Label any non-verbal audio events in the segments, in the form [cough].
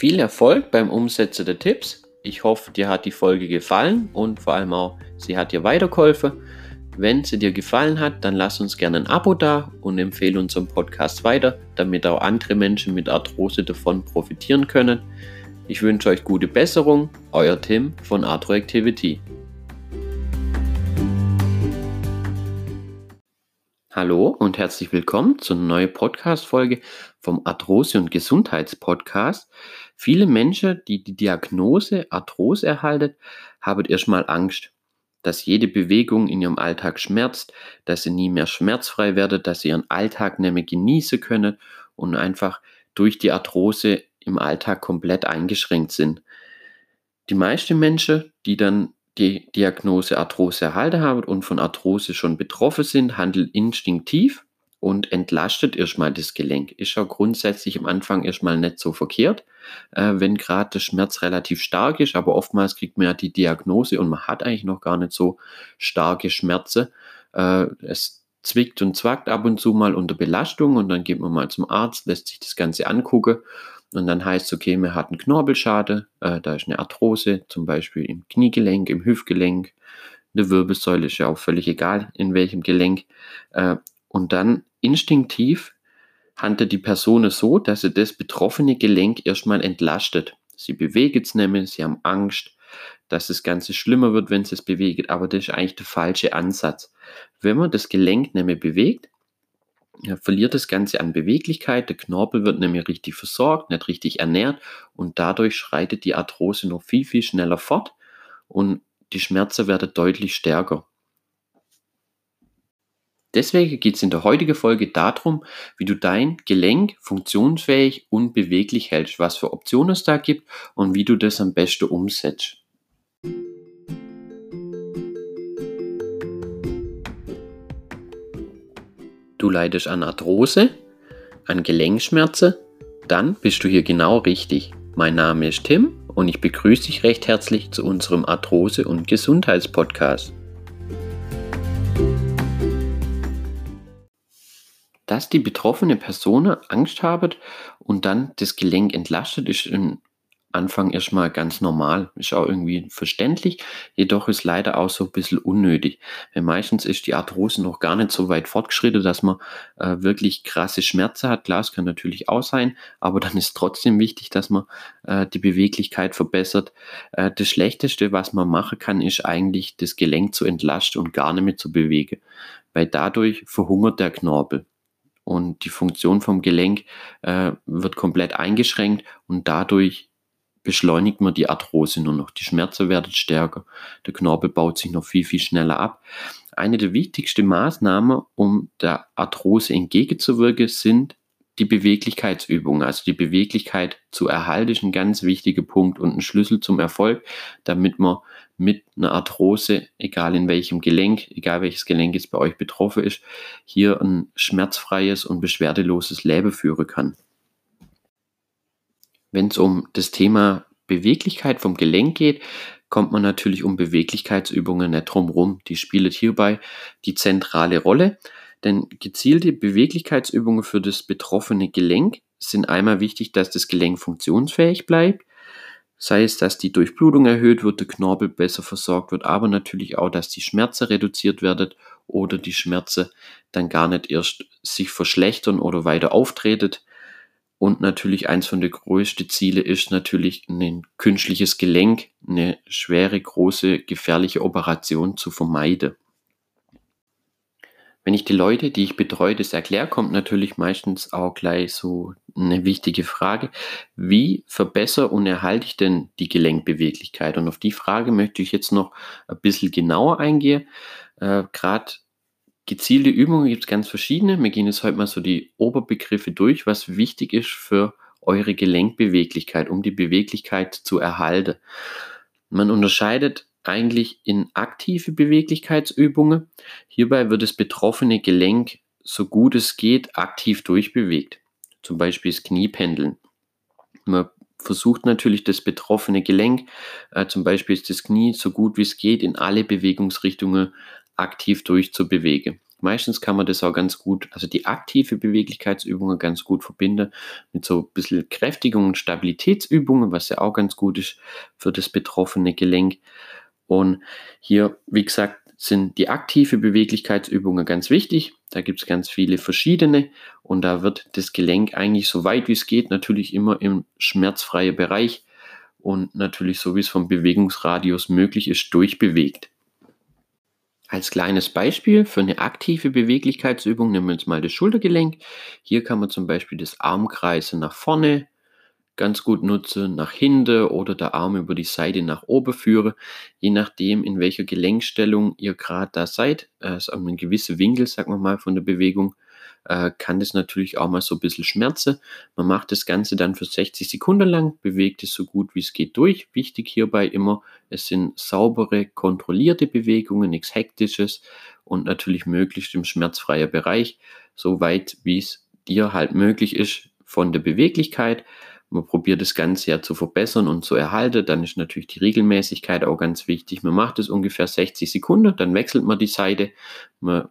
Viel Erfolg beim Umsetzen der Tipps. Ich hoffe, dir hat die Folge gefallen und vor allem auch, sie hat dir weitergeholfen. Wenn sie dir gefallen hat, dann lass uns gerne ein Abo da und empfehle unseren Podcast weiter, damit auch andere Menschen mit Arthrose davon profitieren können. Ich wünsche euch gute Besserung, euer Tim von Arthroactivity. Hallo und herzlich willkommen zu einer neuen Podcast-Folge vom Arthrose- und Gesundheitspodcast. Viele Menschen, die die Diagnose Arthrose erhalten, haben erstmal Angst, dass jede Bewegung in ihrem Alltag schmerzt, dass sie nie mehr schmerzfrei werden, dass sie ihren Alltag nicht mehr genießen können und einfach durch die Arthrose im Alltag komplett eingeschränkt sind. Die meisten Menschen, die dann die Diagnose Arthrose erhalten haben und von Arthrose schon betroffen sind, handeln instinktiv und entlastet erstmal das Gelenk. Ist ja grundsätzlich am Anfang erstmal nicht so verkehrt, äh, wenn gerade der Schmerz relativ stark ist, aber oftmals kriegt man ja die Diagnose und man hat eigentlich noch gar nicht so starke Schmerzen. Äh, es zwickt und zwackt ab und zu mal unter Belastung und dann geht man mal zum Arzt, lässt sich das Ganze angucken und dann heißt es, okay, man hat einen Knorpelschade, äh, da ist eine Arthrose, zum Beispiel im Kniegelenk, im Hüftgelenk, eine Wirbelsäule ist ja auch völlig egal, in welchem Gelenk. Äh, und dann instinktiv handelt die Person so, dass sie das betroffene Gelenk erstmal entlastet. Sie bewegt es nämlich, sie haben Angst, dass das Ganze schlimmer wird, wenn es es bewegt, aber das ist eigentlich der falsche Ansatz. Wenn man das Gelenk nämlich bewegt, verliert das Ganze an Beweglichkeit, der Knorpel wird nämlich richtig versorgt, nicht richtig ernährt und dadurch schreitet die Arthrose noch viel, viel schneller fort und die Schmerzen werden deutlich stärker. Deswegen geht es in der heutigen Folge darum, wie du dein Gelenk funktionsfähig und beweglich hältst, was für Optionen es da gibt und wie du das am besten umsetzt. Du leidest an Arthrose, an Gelenkschmerzen, dann bist du hier genau richtig. Mein Name ist Tim und ich begrüße dich recht herzlich zu unserem Arthrose- und Gesundheitspodcast. Dass die betroffene Person Angst hat und dann das Gelenk entlastet, ist ein Anfang erstmal ganz normal. Ist auch irgendwie verständlich, jedoch ist leider auch so ein bisschen unnötig. Weil meistens ist die Arthrose noch gar nicht so weit fortgeschritten, dass man äh, wirklich krasse Schmerzen hat. Klar, es kann natürlich auch sein, aber dann ist trotzdem wichtig, dass man äh, die Beweglichkeit verbessert. Äh, das Schlechteste, was man machen kann, ist eigentlich das Gelenk zu entlasten und gar nicht mehr zu bewegen. Weil dadurch verhungert der Knorpel und die Funktion vom Gelenk äh, wird komplett eingeschränkt und dadurch beschleunigt man die Arthrose nur noch. Die Schmerzen werden stärker. Der Knorpel baut sich noch viel, viel schneller ab. Eine der wichtigsten Maßnahmen, um der Arthrose entgegenzuwirken, sind die Beweglichkeitsübungen. Also die Beweglichkeit zu erhalten ist ein ganz wichtiger Punkt und ein Schlüssel zum Erfolg, damit man mit einer Arthrose, egal in welchem Gelenk, egal welches Gelenk jetzt bei euch betroffen ist, hier ein schmerzfreies und beschwerdeloses Leben führen kann. Wenn es um das Thema Beweglichkeit vom Gelenk geht, kommt man natürlich um Beweglichkeitsübungen nicht drum rum. Die spielen hierbei die zentrale Rolle, denn gezielte Beweglichkeitsübungen für das betroffene Gelenk sind einmal wichtig, dass das Gelenk funktionsfähig bleibt, sei es, dass die Durchblutung erhöht wird, der Knorpel besser versorgt wird, aber natürlich auch, dass die Schmerzen reduziert werden oder die Schmerzen dann gar nicht erst sich verschlechtern oder weiter auftreten. Und natürlich eins von den größten Ziele ist natürlich ein künstliches Gelenk, eine schwere, große, gefährliche Operation zu vermeiden. Wenn ich die Leute, die ich betreue, das erkläre, kommt natürlich meistens auch gleich so eine wichtige Frage. Wie verbessere und erhalte ich denn die Gelenkbeweglichkeit? Und auf die Frage möchte ich jetzt noch ein bisschen genauer eingehen. Äh, Gerade Gezielte Übungen gibt es ganz verschiedene. Wir gehen jetzt heute mal so die Oberbegriffe durch, was wichtig ist für eure Gelenkbeweglichkeit, um die Beweglichkeit zu erhalten. Man unterscheidet eigentlich in aktive Beweglichkeitsübungen. Hierbei wird das betroffene Gelenk so gut es geht aktiv durchbewegt. Zum Beispiel das Kniependeln. Man versucht natürlich das betroffene Gelenk, äh, zum Beispiel ist das Knie so gut wie es geht, in alle Bewegungsrichtungen aktiv durchzubewegen. Meistens kann man das auch ganz gut, also die aktive Beweglichkeitsübungen ganz gut verbinden mit so ein bisschen Kräftigung und Stabilitätsübungen, was ja auch ganz gut ist für das betroffene Gelenk. Und hier, wie gesagt, sind die aktive Beweglichkeitsübungen ganz wichtig. Da gibt es ganz viele verschiedene und da wird das Gelenk eigentlich so weit wie es geht natürlich immer im schmerzfreien Bereich und natürlich so wie es vom Bewegungsradius möglich ist durchbewegt. Als kleines Beispiel für eine aktive Beweglichkeitsübung nehmen wir uns mal das Schultergelenk. Hier kann man zum Beispiel das Armkreisen nach vorne, ganz gut nutze, nach hinten oder der Arm über die Seite nach oben führe, je nachdem, in welcher Gelenkstellung ihr gerade da seid. Äh, ist auch ein gewisser Winkel, sagen wir mal, von der Bewegung, äh, kann das natürlich auch mal so ein bisschen schmerzen. Man macht das Ganze dann für 60 Sekunden lang, bewegt es so gut wie es geht durch. Wichtig hierbei immer, es sind saubere, kontrollierte Bewegungen, nichts Hektisches und natürlich möglichst im schmerzfreien Bereich, so weit wie es dir halt möglich ist von der Beweglichkeit man probiert das Ganze ja zu verbessern und zu erhalten, dann ist natürlich die Regelmäßigkeit auch ganz wichtig. Man macht es ungefähr 60 Sekunden, dann wechselt man die Seite. Man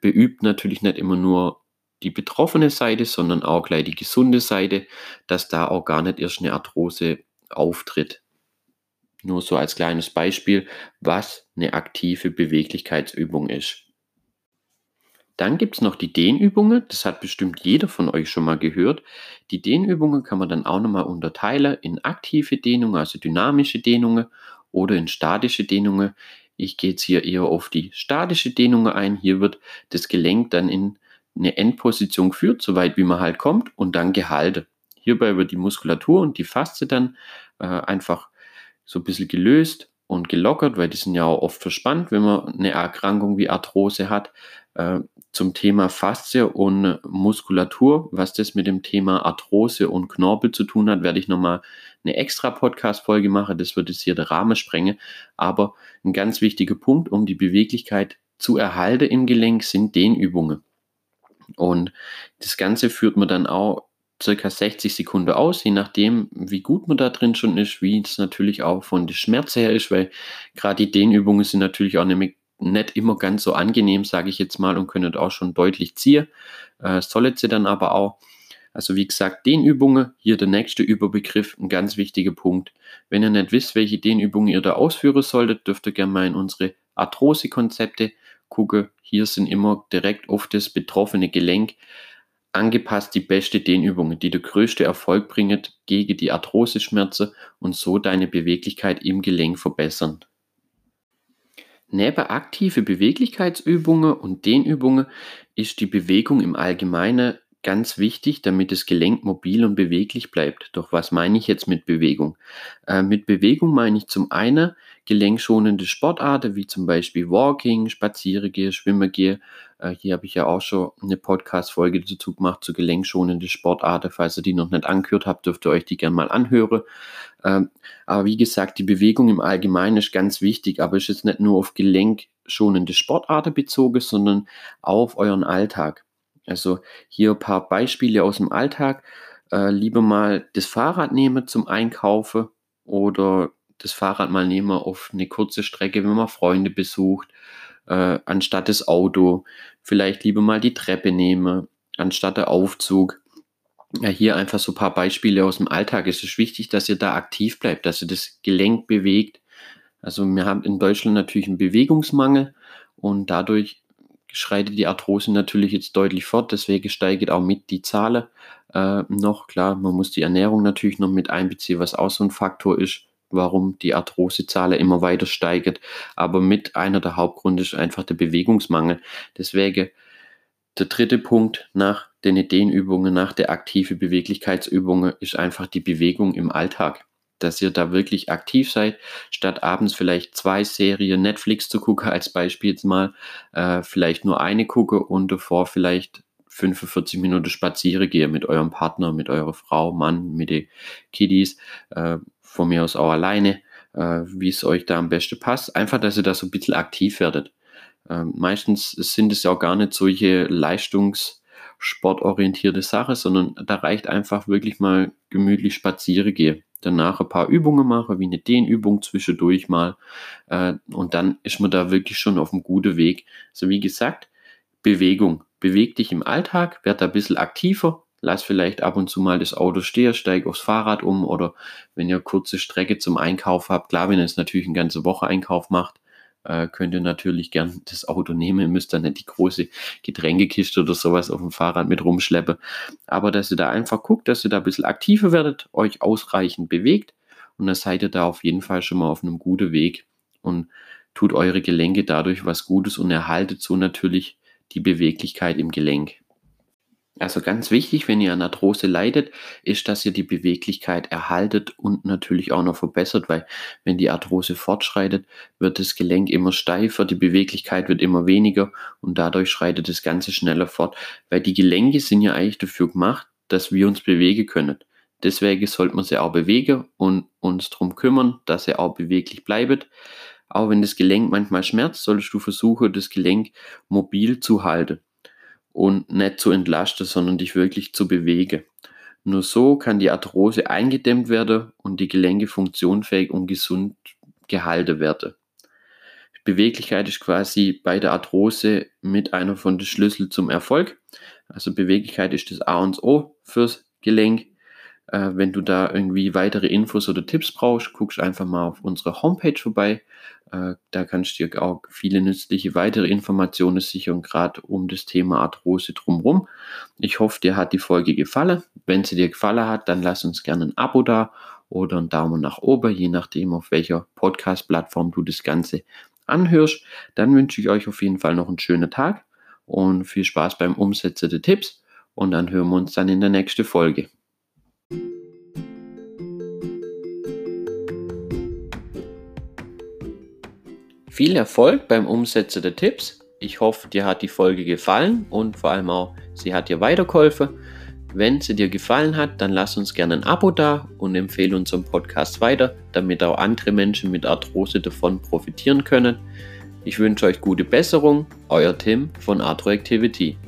beübt natürlich nicht immer nur die betroffene Seite, sondern auch gleich die gesunde Seite, dass da auch gar nicht erst eine Arthrose auftritt. Nur so als kleines Beispiel, was eine aktive Beweglichkeitsübung ist. Dann gibt es noch die Dehnübungen. Das hat bestimmt jeder von euch schon mal gehört. Die Dehnübungen kann man dann auch nochmal unterteilen in aktive Dehnungen, also dynamische Dehnungen oder in statische Dehnungen. Ich gehe jetzt hier eher auf die statische Dehnungen ein. Hier wird das Gelenk dann in eine Endposition geführt, soweit wie man halt kommt, und dann gehalten. Hierbei wird die Muskulatur und die Faszie dann äh, einfach so ein bisschen gelöst und gelockert, weil die sind ja auch oft verspannt, wenn man eine Erkrankung wie Arthrose hat. Äh, zum Thema Faszie und Muskulatur, was das mit dem Thema Arthrose und Knorpel zu tun hat, werde ich nochmal eine extra Podcast-Folge machen. Das wird jetzt hier der Rahmen sprengen. Aber ein ganz wichtiger Punkt, um die Beweglichkeit zu erhalten im Gelenk, sind Dehnübungen. Und das Ganze führt man dann auch circa 60 Sekunden aus, je nachdem, wie gut man da drin schon ist, wie es natürlich auch von der Schmerz her ist, weil gerade die Dehnübungen sind natürlich auch nämlich nicht immer ganz so angenehm, sage ich jetzt mal, und können auch schon deutlich ziehen. Äh, sollen sie dann aber auch. Also wie gesagt, Dehnübungen, hier der nächste Überbegriff, ein ganz wichtiger Punkt. Wenn ihr nicht wisst, welche Dehnübungen ihr da ausführen solltet, dürft ihr gerne mal in unsere Arthrose-Konzepte gucken. Hier sind immer direkt auf das betroffene Gelenk angepasst die beste Dehnübungen, die der größte Erfolg bringen gegen die Arthroseschmerzen und so deine Beweglichkeit im Gelenk verbessern. Neben aktive Beweglichkeitsübungen und Dehnübungen ist die Bewegung im Allgemeinen ganz wichtig, damit das Gelenk mobil und beweglich bleibt. Doch was meine ich jetzt mit Bewegung? Äh, mit Bewegung meine ich zum einen gelenkschonende Sportarten, wie zum Beispiel Walking, Spazierengehen, Schwimmen Äh, hier habe ich ja auch schon eine Podcast-Folge dazu gemacht zu gelenkschonende Sportarten. Falls ihr die noch nicht angehört habt, dürft ihr euch die gerne mal anhören. Ähm, aber wie gesagt, die Bewegung im Allgemeinen ist ganz wichtig, aber ist jetzt nicht nur auf gelenkschonende Sportarten bezogen, sondern auf euren Alltag. Also hier ein paar Beispiele aus dem Alltag. Äh, lieber mal das Fahrrad nehmen zum Einkaufen oder das Fahrrad mal nehmen auf eine kurze Strecke, wenn man Freunde besucht, äh, anstatt das Auto. Vielleicht lieber mal die Treppe nehmen, anstatt der Aufzug. Ja, hier einfach so ein paar Beispiele aus dem Alltag. Es ist wichtig, dass ihr da aktiv bleibt, dass ihr das Gelenk bewegt. Also wir haben in Deutschland natürlich einen Bewegungsmangel und dadurch schreitet die Arthrose natürlich jetzt deutlich fort, deswegen steigt auch mit die Zahlen äh, noch. Klar, man muss die Ernährung natürlich noch mit einbeziehen, was auch so ein Faktor ist, warum die Arthrosezahl immer weiter steigt. Aber mit einer der Hauptgründe ist einfach der Bewegungsmangel. Deswegen der dritte Punkt nach den Ideenübungen, nach der aktiven Beweglichkeitsübungen ist einfach die Bewegung im Alltag dass ihr da wirklich aktiv seid, statt abends vielleicht zwei Serien Netflix zu gucken, [laughs] als Beispiel jetzt mal, äh, vielleicht nur eine gucke und davor vielleicht 45 Minuten spazieren gehe mit eurem Partner, mit eurer Frau, Mann, mit den Kiddies, äh, von mir aus auch alleine, äh, wie es euch da am besten passt. Einfach, dass ihr da so ein bisschen aktiv werdet. Ähm, meistens sind es ja auch gar nicht solche leistungssportorientierte Sachen, sondern da reicht einfach wirklich mal gemütlich spazieren gehen danach ein paar Übungen mache, wie eine Dehnübung zwischendurch mal. Äh, und dann ist man da wirklich schon auf einem guten Weg. Also wie gesagt, Bewegung. Beweg dich im Alltag, werd ein bisschen aktiver, lass vielleicht ab und zu mal das Auto stehen, steig aufs Fahrrad um oder wenn ihr kurze Strecke zum Einkauf habt, klar, wenn ihr es natürlich eine ganze Woche Einkauf macht, äh, könnt ihr natürlich gern das Auto nehmen. Ihr müsst dann nicht die große Getränkekiste oder sowas auf dem Fahrrad mit rumschleppen. Aber dass ihr da einfach guckt, dass ihr da ein bisschen aktiver werdet, euch ausreichend bewegt und dann seid ihr da auf jeden Fall schon mal auf einem guten Weg und tut eure Gelenke dadurch was Gutes und erhaltet so natürlich die Beweglichkeit im Gelenk. Also ganz wichtig, wenn ihr an Arthrose leidet, ist, dass ihr die Beweglichkeit erhaltet und natürlich auch noch verbessert, weil wenn die Arthrose fortschreitet, wird das Gelenk immer steifer, die Beweglichkeit wird immer weniger und dadurch schreitet das Ganze schneller fort, weil die Gelenke sind ja eigentlich dafür gemacht, dass wir uns bewegen können. Deswegen sollte man sie auch bewegen und uns darum kümmern, dass er auch beweglich bleibt. Auch wenn das Gelenk manchmal schmerzt, solltest du versuchen, das Gelenk mobil zu halten und nicht zu entlasten, sondern dich wirklich zu bewegen. Nur so kann die Arthrose eingedämmt werden und die Gelenke funktionsfähig und gesund gehalten werden. Beweglichkeit ist quasi bei der Arthrose mit einer von den Schlüssel zum Erfolg. Also Beweglichkeit ist das A und O fürs Gelenk. Äh, wenn du da irgendwie weitere Infos oder Tipps brauchst, guckst einfach mal auf unsere Homepage vorbei. Äh, da kannst du dir auch viele nützliche weitere Informationen sichern, gerade um das Thema Arthrose drumherum. Ich hoffe, dir hat die Folge gefallen. Wenn sie dir gefallen hat, dann lass uns gerne ein Abo da oder einen Daumen nach oben, je nachdem, auf welcher Podcast-Plattform du das Ganze anhörst. Dann wünsche ich euch auf jeden Fall noch einen schönen Tag und viel Spaß beim Umsetzen der Tipps. Und dann hören wir uns dann in der nächsten Folge. Viel Erfolg beim Umsetzen der Tipps. Ich hoffe, dir hat die Folge gefallen und vor allem auch, sie hat dir weitergeholfen. Wenn sie dir gefallen hat, dann lass uns gerne ein Abo da und empfehle unseren Podcast weiter, damit auch andere Menschen mit Arthrose davon profitieren können. Ich wünsche euch gute Besserung, euer Tim von Arthroactivity.